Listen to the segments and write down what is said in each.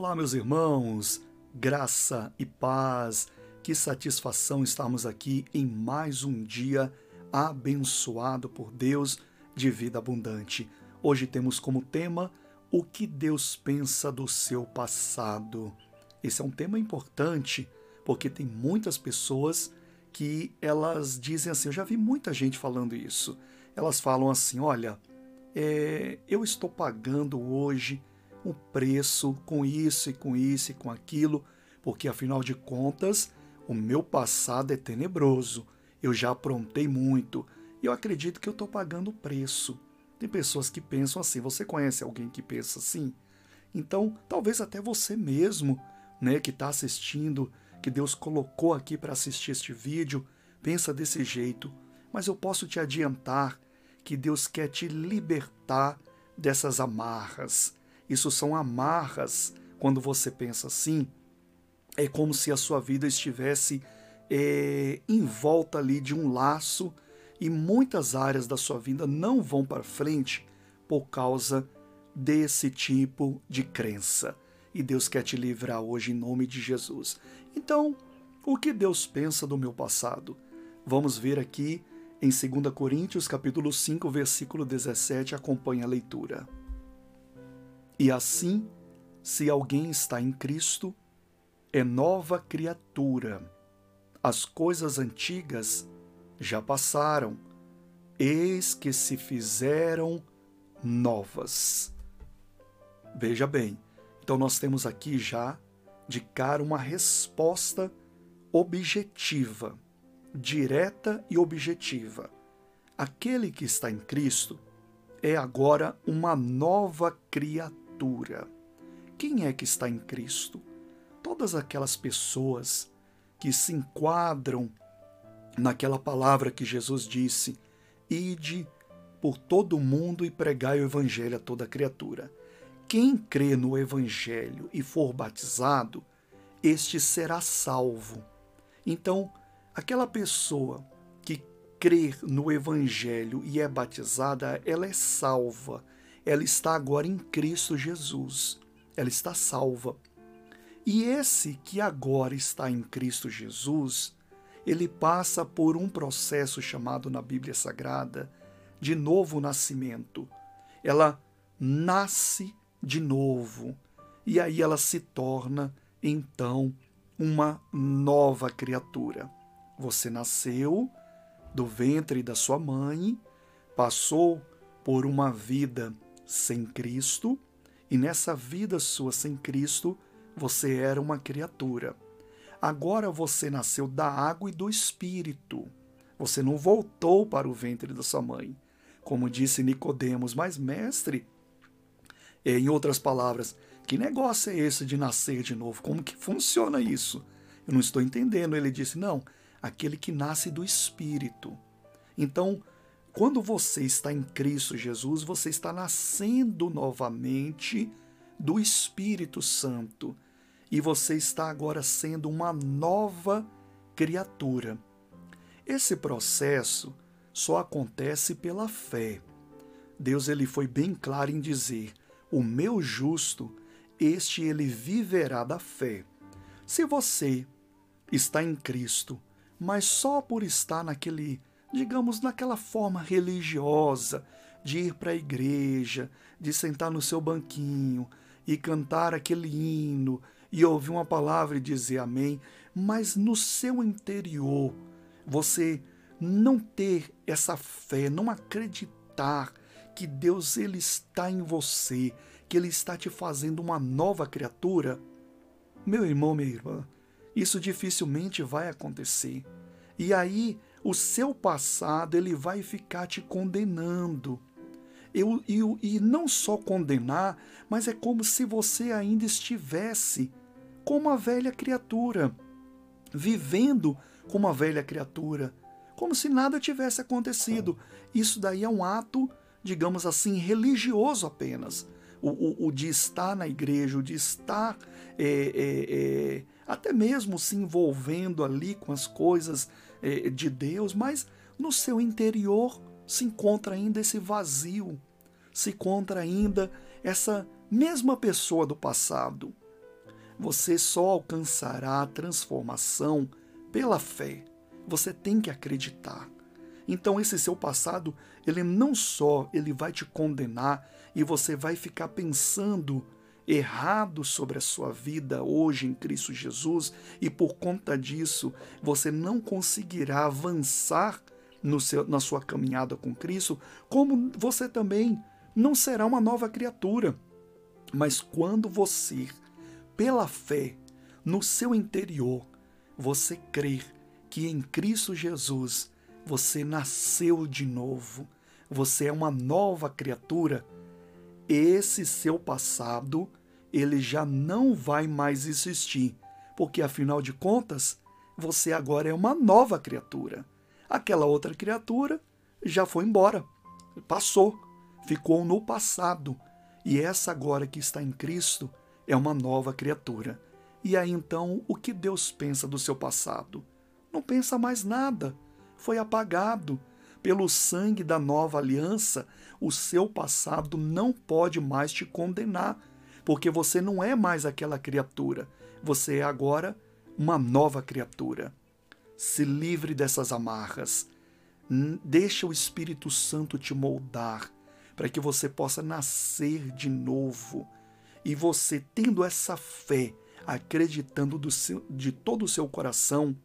Olá, meus irmãos, graça e paz, que satisfação estarmos aqui em mais um dia abençoado por Deus de vida abundante. Hoje temos como tema o que Deus pensa do seu passado. Esse é um tema importante porque tem muitas pessoas que elas dizem assim, eu já vi muita gente falando isso. Elas falam assim, olha, é, eu estou pagando hoje o preço com isso e com isso e com aquilo, porque afinal de contas, o meu passado é tenebroso. Eu já aprontei muito e eu acredito que eu estou pagando o preço. Tem pessoas que pensam assim. Você conhece alguém que pensa assim? Então, talvez até você mesmo, né, que está assistindo, que Deus colocou aqui para assistir este vídeo, pensa desse jeito. Mas eu posso te adiantar que Deus quer te libertar dessas amarras, isso são amarras. Quando você pensa assim, é como se a sua vida estivesse é, em volta ali de um laço e muitas áreas da sua vida não vão para frente por causa desse tipo de crença. E Deus quer te livrar hoje em nome de Jesus. Então, o que Deus pensa do meu passado? Vamos ver aqui em 2 Coríntios capítulo 5, versículo 17, acompanha a leitura. E assim, se alguém está em Cristo, é nova criatura. As coisas antigas já passaram, eis que se fizeram novas. Veja bem, então nós temos aqui já de cara uma resposta objetiva, direta e objetiva. Aquele que está em Cristo é agora uma nova criatura Quem é que está em Cristo? Todas aquelas pessoas que se enquadram naquela palavra que Jesus disse: Ide por todo o mundo e pregai o Evangelho a toda criatura. Quem crê no Evangelho e for batizado, este será salvo. Então, aquela pessoa que crê no Evangelho e é batizada, ela é salva ela está agora em Cristo Jesus. Ela está salva. E esse que agora está em Cristo Jesus, ele passa por um processo chamado na Bíblia Sagrada de novo nascimento. Ela nasce de novo e aí ela se torna então uma nova criatura. Você nasceu do ventre da sua mãe, passou por uma vida sem Cristo, e nessa vida sua sem Cristo, você era uma criatura. Agora você nasceu da água e do espírito. Você não voltou para o ventre da sua mãe. Como disse Nicodemos, mas mestre, em outras palavras, que negócio é esse de nascer de novo? Como que funciona isso? Eu não estou entendendo. Ele disse: "Não, aquele que nasce do espírito". Então, quando você está em Cristo Jesus, você está nascendo novamente do Espírito Santo e você está agora sendo uma nova criatura. Esse processo só acontece pela fé. Deus ele foi bem claro em dizer: "O meu justo, este ele viverá da fé". Se você está em Cristo, mas só por estar naquele digamos, naquela forma religiosa de ir para a igreja, de sentar no seu banquinho e cantar aquele hino e ouvir uma palavra e dizer amém, mas no seu interior você não ter essa fé, não acreditar que Deus ele está em você, que ele está te fazendo uma nova criatura, meu irmão, minha irmã, isso dificilmente vai acontecer. E aí o seu passado ele vai ficar te condenando. Eu, e não só condenar, mas é como se você ainda estivesse como uma velha criatura, vivendo como uma velha criatura, como se nada tivesse acontecido. Isso daí é um ato, digamos assim, religioso apenas. O, o, o de estar na igreja, o de estar é, é, é, até mesmo se envolvendo ali com as coisas de Deus, mas no seu interior se encontra ainda esse vazio, se encontra ainda essa mesma pessoa do passado. Você só alcançará a transformação pela fé. Você tem que acreditar. Então esse seu passado, ele não só ele vai te condenar e você vai ficar pensando errado sobre a sua vida hoje em Cristo Jesus e por conta disso você não conseguirá avançar seu, na sua caminhada com Cristo, como você também não será uma nova criatura. Mas quando você, pela fé, no seu interior, você crer que em Cristo Jesus você nasceu de novo, você é uma nova criatura, esse seu passado ele já não vai mais existir, porque afinal de contas, você agora é uma nova criatura. Aquela outra criatura já foi embora, passou, ficou no passado, e essa agora que está em Cristo é uma nova criatura. E aí então, o que Deus pensa do seu passado? Não pensa mais nada. Foi apagado. Pelo sangue da nova aliança, o seu passado não pode mais te condenar, porque você não é mais aquela criatura, você é agora uma nova criatura. Se livre dessas amarras. Deixa o Espírito Santo te moldar para que você possa nascer de novo. E você, tendo essa fé, acreditando seu, de todo o seu coração,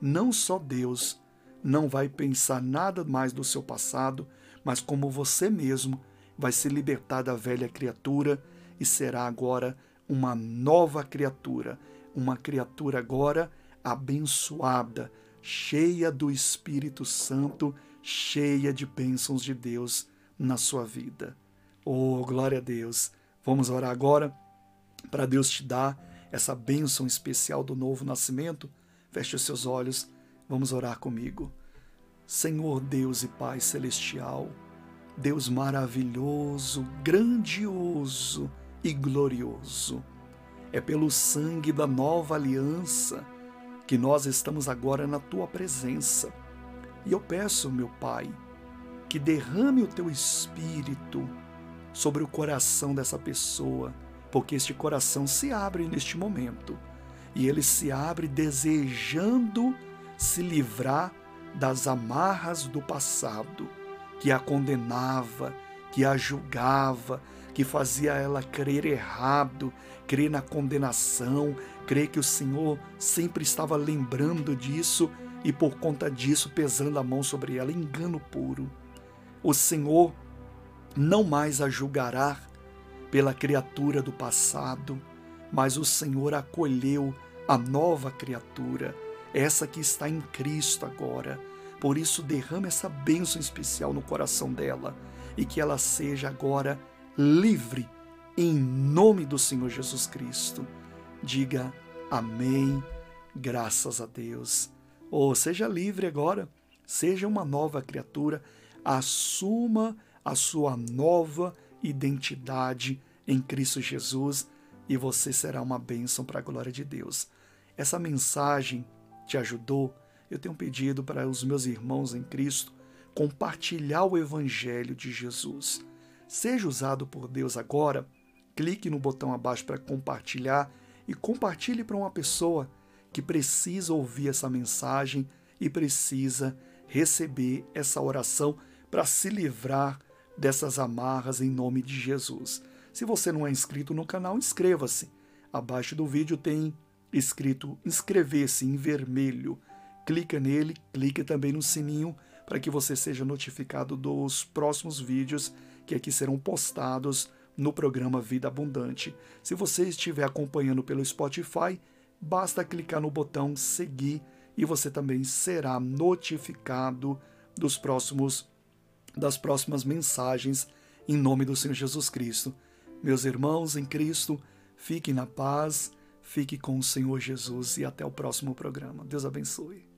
não só Deus não vai pensar nada mais do seu passado, mas como você mesmo vai se libertar da velha criatura e será agora uma nova criatura, uma criatura agora abençoada, cheia do Espírito Santo, cheia de bênçãos de Deus na sua vida. Oh, glória a Deus! Vamos orar agora para Deus te dar essa bênção especial do novo nascimento. Feche os seus olhos, vamos orar comigo. Senhor Deus e Pai Celestial, Deus maravilhoso, grandioso, e glorioso. É pelo sangue da nova aliança que nós estamos agora na tua presença. E eu peço, meu Pai, que derrame o teu espírito sobre o coração dessa pessoa, porque este coração se abre neste momento e ele se abre desejando se livrar das amarras do passado que a condenava, que a julgava, que fazia ela crer errado, crer na condenação, crer que o Senhor sempre estava lembrando disso e por conta disso pesando a mão sobre ela, engano puro. O Senhor não mais a julgará pela criatura do passado, mas o Senhor acolheu a nova criatura, essa que está em Cristo agora. Por isso, derrama essa bênção especial no coração dela e que ela seja agora livre, em nome do Senhor Jesus Cristo. Diga amém, graças a Deus. Ou oh, seja livre agora, seja uma nova criatura, assuma a sua nova identidade em Cristo Jesus e você será uma bênção para a glória de Deus. Essa mensagem te ajudou? Eu tenho pedido para os meus irmãos em Cristo compartilhar o Evangelho de Jesus. Seja usado por Deus agora, clique no botão abaixo para compartilhar e compartilhe para uma pessoa que precisa ouvir essa mensagem e precisa receber essa oração para se livrar dessas amarras em nome de Jesus. Se você não é inscrito no canal, inscreva-se. Abaixo do vídeo tem escrito inscrever-se em vermelho. Clica nele, clique também no sininho para que você seja notificado dos próximos vídeos que aqui serão postados no programa Vida Abundante. Se você estiver acompanhando pelo Spotify, basta clicar no botão seguir e você também será notificado dos próximos das próximas mensagens em nome do Senhor Jesus Cristo. Meus irmãos em Cristo, fiquem na paz, fique com o Senhor Jesus e até o próximo programa. Deus abençoe.